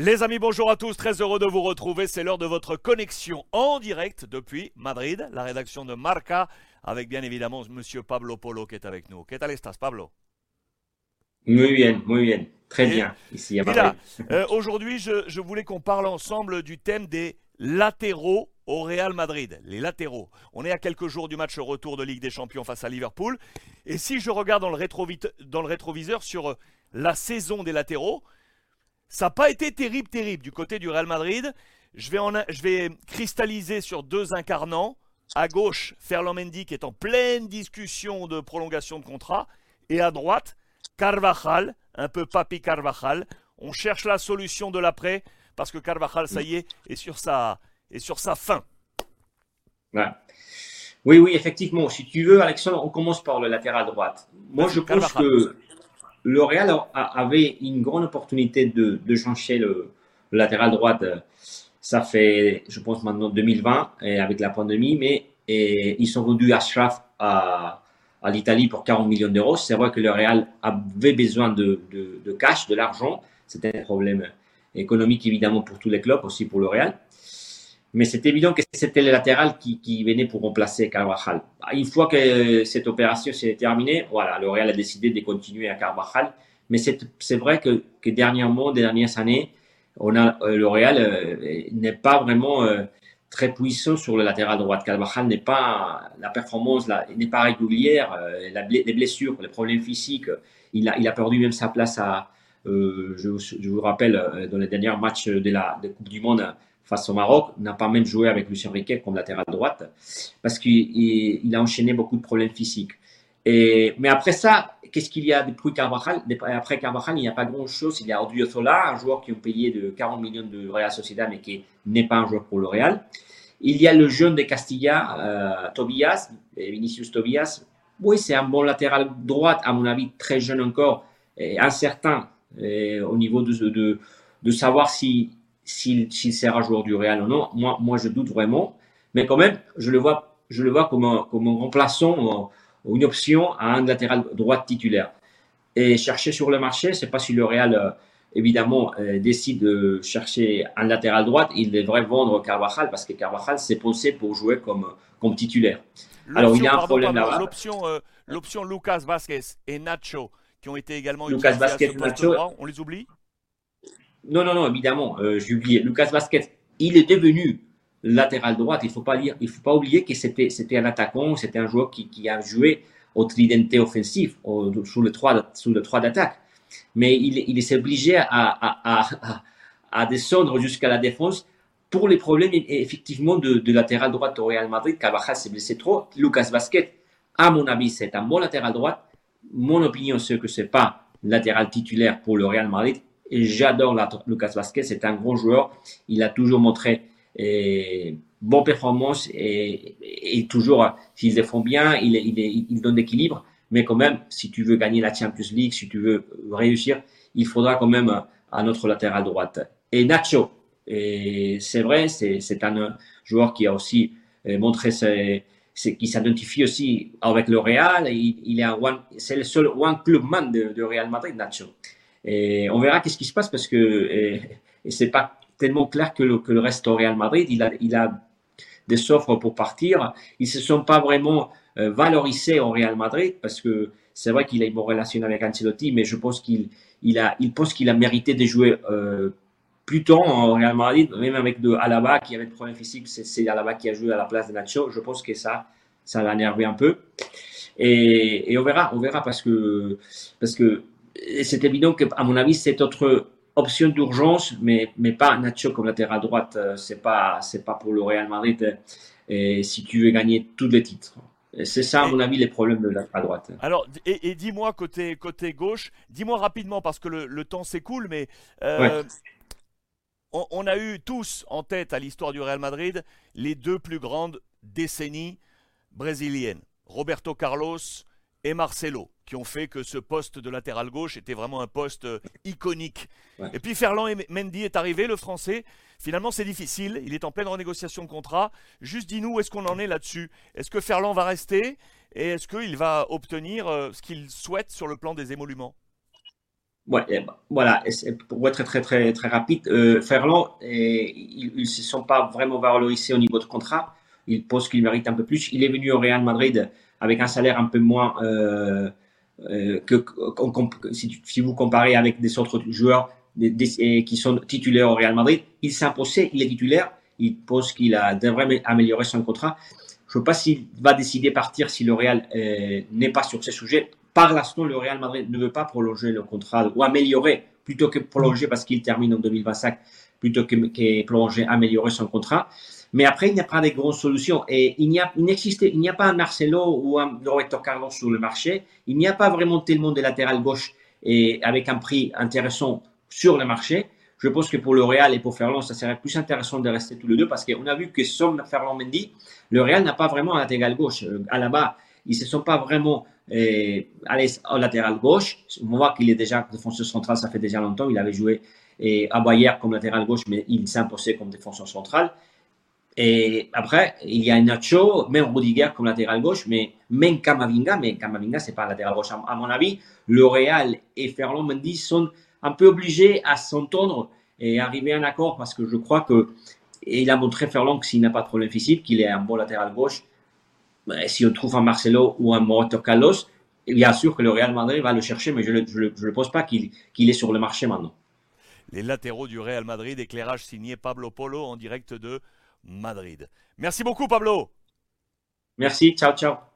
Les amis, bonjour à tous, très heureux de vous retrouver. C'est l'heure de votre connexion en direct depuis Madrid, la rédaction de Marca, avec bien évidemment Monsieur Pablo Polo qui est avec nous. ¿Qué tal estás, Pablo? Muy bien, muy bien. Très bien, ici à Madrid. Euh, Aujourd'hui, je, je voulais qu'on parle ensemble du thème des latéraux au Real Madrid. Les latéraux. On est à quelques jours du match retour de Ligue des Champions face à Liverpool. Et si je regarde dans le, rétrovi- dans le rétroviseur sur euh, la saison des latéraux, ça n'a pas été terrible, terrible du côté du Real Madrid. Je vais, en, je vais cristalliser sur deux incarnants. À gauche, Ferland Mendy qui est en pleine discussion de prolongation de contrat. Et à droite, Carvajal, un peu Papi Carvajal. On cherche la solution de l'après parce que Carvajal, ça y est, est sur sa, est sur sa fin. Voilà. Oui, oui, effectivement. Si tu veux, Alexandre, on commence par le latéral droite. Moi, je pense Carvajal. que a- avait une grande opportunité de, de changer le, latéral droite. Ça fait, je pense, maintenant 2020, et avec la pandémie, mais ils sont vendus Ashraf à, à l'Italie pour 40 millions d'euros. C'est vrai que le Real avait besoin de, de, de cash, de l'argent. C'était un problème économique, évidemment, pour tous les clubs, aussi pour le Real. Mais c'est évident que c'était le latéral qui, venait pour remplacer Carvajal. Une fois que cette opération s'est terminée, voilà, le Real a décidé de continuer à Carvajal. Mais c'est vrai que, dernièrement, des dernières années, on a, euh, le Real euh, n'est pas vraiment euh, très puissant sur le latéral droit. Carvajal n'est pas, la performance n'est pas régulière, les blessures, les problèmes physiques, il a, il a perdu même sa place à, je, vous- rappelle, dans les derniers matchs de la Coupe du Monde face au Maroc, n'a pas même joué avec Lucien Riquet comme latéral droite, parce qu'il il- il a enchaîné beaucoup de problèmes physiques. Et, mais après ça, qu'est-ce qu'il y a depuis Carvajal? Après Carvajal, il n'y a pas grand-chose. Il y a Odriozola, un joueur qui ont payé de 40 millions de Real Sociedad, mais qui n'est pas un joueur pour le Real. Il y a le jeune de Castilla, euh, Tobias, Vinicius Tobias. Oui, c'est un bon latéral droite, à mon avis, très jeune encore, et incertain au niveau de, de, de savoir si s'il sera joueur du Real ou non. Moi, moi, je doute vraiment. Mais quand même, je le vois, je le vois comme un, comme un remplaçant, ou une option à un latéral droit titulaire. Et chercher sur le marché, c'est pas si le Real, euh, évidemment, euh, décide de chercher un latéral droit, il devrait vendre Carvajal parce que Carvajal s'est pensé pour jouer comme, comme titulaire. Alors, il y a un problème là-bas. L'option, euh, l'option Lucas Vasquez et Nacho, qui ont été également Lucas utilisés Vasquez, à ce Nacho. on les oublie? Non, non, non, évidemment, euh, j'ai oublié. Lucas Vasquez, il est devenu latéral droit. Il faut pas faut pas oublier que c'était, c'était un attaquant, c'était un joueur qui, a joué au tridente offensif, au- sous le trois, sous le d'attaque. Mais il, il s'est obligé à, à, à, descendre jusqu'à la défense pour les problèmes effectivement de, latéral droit au Real Madrid. Carvajal s'est blessé trop. Lucas Vasquez, à mon avis, c'est un bon latéral droit. Mon opinion, c'est que c'est pas latéral titulaire pour le Real Madrid. Et j'adore Lucas Vasquez, c'est un grand joueur. Il a toujours montré eh, bonne performance et, et toujours, euh, s'ils le font bien, il, il, il donne l'équilibre. Mais quand même, si tu veux gagner la Champions League, si tu veux réussir, il faudra quand même euh, un autre latéral droite. Et Nacho, et c'est vrai, c'est un euh, joueur qui a aussi euh, montré ses, c'est qui s'identifie aussi avec le Real. Il, il est c'est le seul one clubman de, de Real Madrid, Nacho. Et on verra qu'est-ce qui se passe parce que et, et c'est pas tellement clair que le, reste au Real Madrid. Il a, des offres pour partir. Ils se sont pas vraiment euh, valorisés au Real Madrid parce que c'est vrai qu'il a une bonne relation avec Ancelotti, mais je pense qu'il il a, il pense qu'il a mérité de jouer euh, plus tôt au Real Madrid, même avec de Alaba qui avait des problèmes physiques. C'est, c'est Alaba qui a joué à la place de Nacho. Je pense que ça, ça l'a énervé un peu. Et, et on verra, on verra parce que, parce que c'est évident que, à mon avis, cette autre option d'urgence, mais, mais pas Nacho comme latéral droite, euh, c'est pas, c'est pas pour le Real Madrid. euh, Et si tu veux gagner tous les titres. C'est ça, à mon avis, les problèmes de latéral droite. Alors, et, et dis-moi côté, côté gauche, dis-moi rapidement parce que le, le temps s'écoule, mais euh, on, on a eu tous en tête à l'histoire du Real Madrid les deux plus grandes décennies brésiliennes, Roberto Carlos et Marcelo, qui ont fait que ce poste de latéral gauche était vraiment un poste euh, iconique. Ouais. Et puis Ferland et Mendy est arrivé, le français. Finalement, c'est difficile. Il est en pleine renégociation de contrat. Juste dis-nous où est-ce qu'on en est là-dessus. Est-ce que Ferland va rester et est-ce qu'il va obtenir euh, ce qu'il souhaite sur le plan des émoluments? Ouais, voilà, pour être très très très très rapide, euh, Ferland, ils ne se sont pas vraiment valorisés au niveau de contrat. Il pense qu'il mérite un peu plus. Il est venu au Real Madrid avec un salaire un peu moins euh, euh, que, si, vous comparez avec des autres joueurs qui sont titulaires au Real Madrid. Il imposé, il est titulaire. Il pense qu'il a devrait améliorer son contrat. Je ne sais pas s'il va décider de partir si le Real n'est pas sur ce sujet. Par l'instant, le Real Madrid ne veut pas prolonger le contrat ou améliorer plutôt que prolonger parce qu'il termine en 2025, plutôt que, que prolonger, améliorer son contrat. Mais après, il n'y a pas de grandes solutions. Et il n'y a, il il n'y a pas un Marcelo ou un Roberto Carlos sur le marché. Il n'y a pas vraiment tellement de latéral gauche et avec un prix intéressant sur le marché. Je pense que pour le Real et pour Ferland, ça serait plus intéressant de rester tous les deux parce qu'on a vu que sans Ferland Mendy, le Real n'a pas vraiment un latéral gauche. Euh, à la bas, ils ne se sont pas vraiment et au latéral gauche. On voit qu'il est déjà défenseur central, ça fait déjà longtemps. Il avait joué et à Bayer comme latéral gauche, mais il imposé comme défenseur central. Et après, il y a Nacho, même Rudiger comme latéral gauche, mais même Kamavinga, mais Kamavinga, c'est pas un latéral gauche. À mon avis, le Real et Ferland Mendy sont un peu obligés à s'entendre et arriver à un accord parce que je crois que, il a montré Ferland que s'il n'a pas de problème physique, qu'il est un bon latéral gauche, si on trouve un Marcelo ou un Moreto Carlos, bien sûr que le Real Madrid va le chercher, mais je ne le, pose pas qu'il est sur le marché maintenant. Les latéraux du Real Madrid, éclairage signé Pablo Polo en direct de Madrid. Merci beaucoup Pablo. Merci, ciao ciao.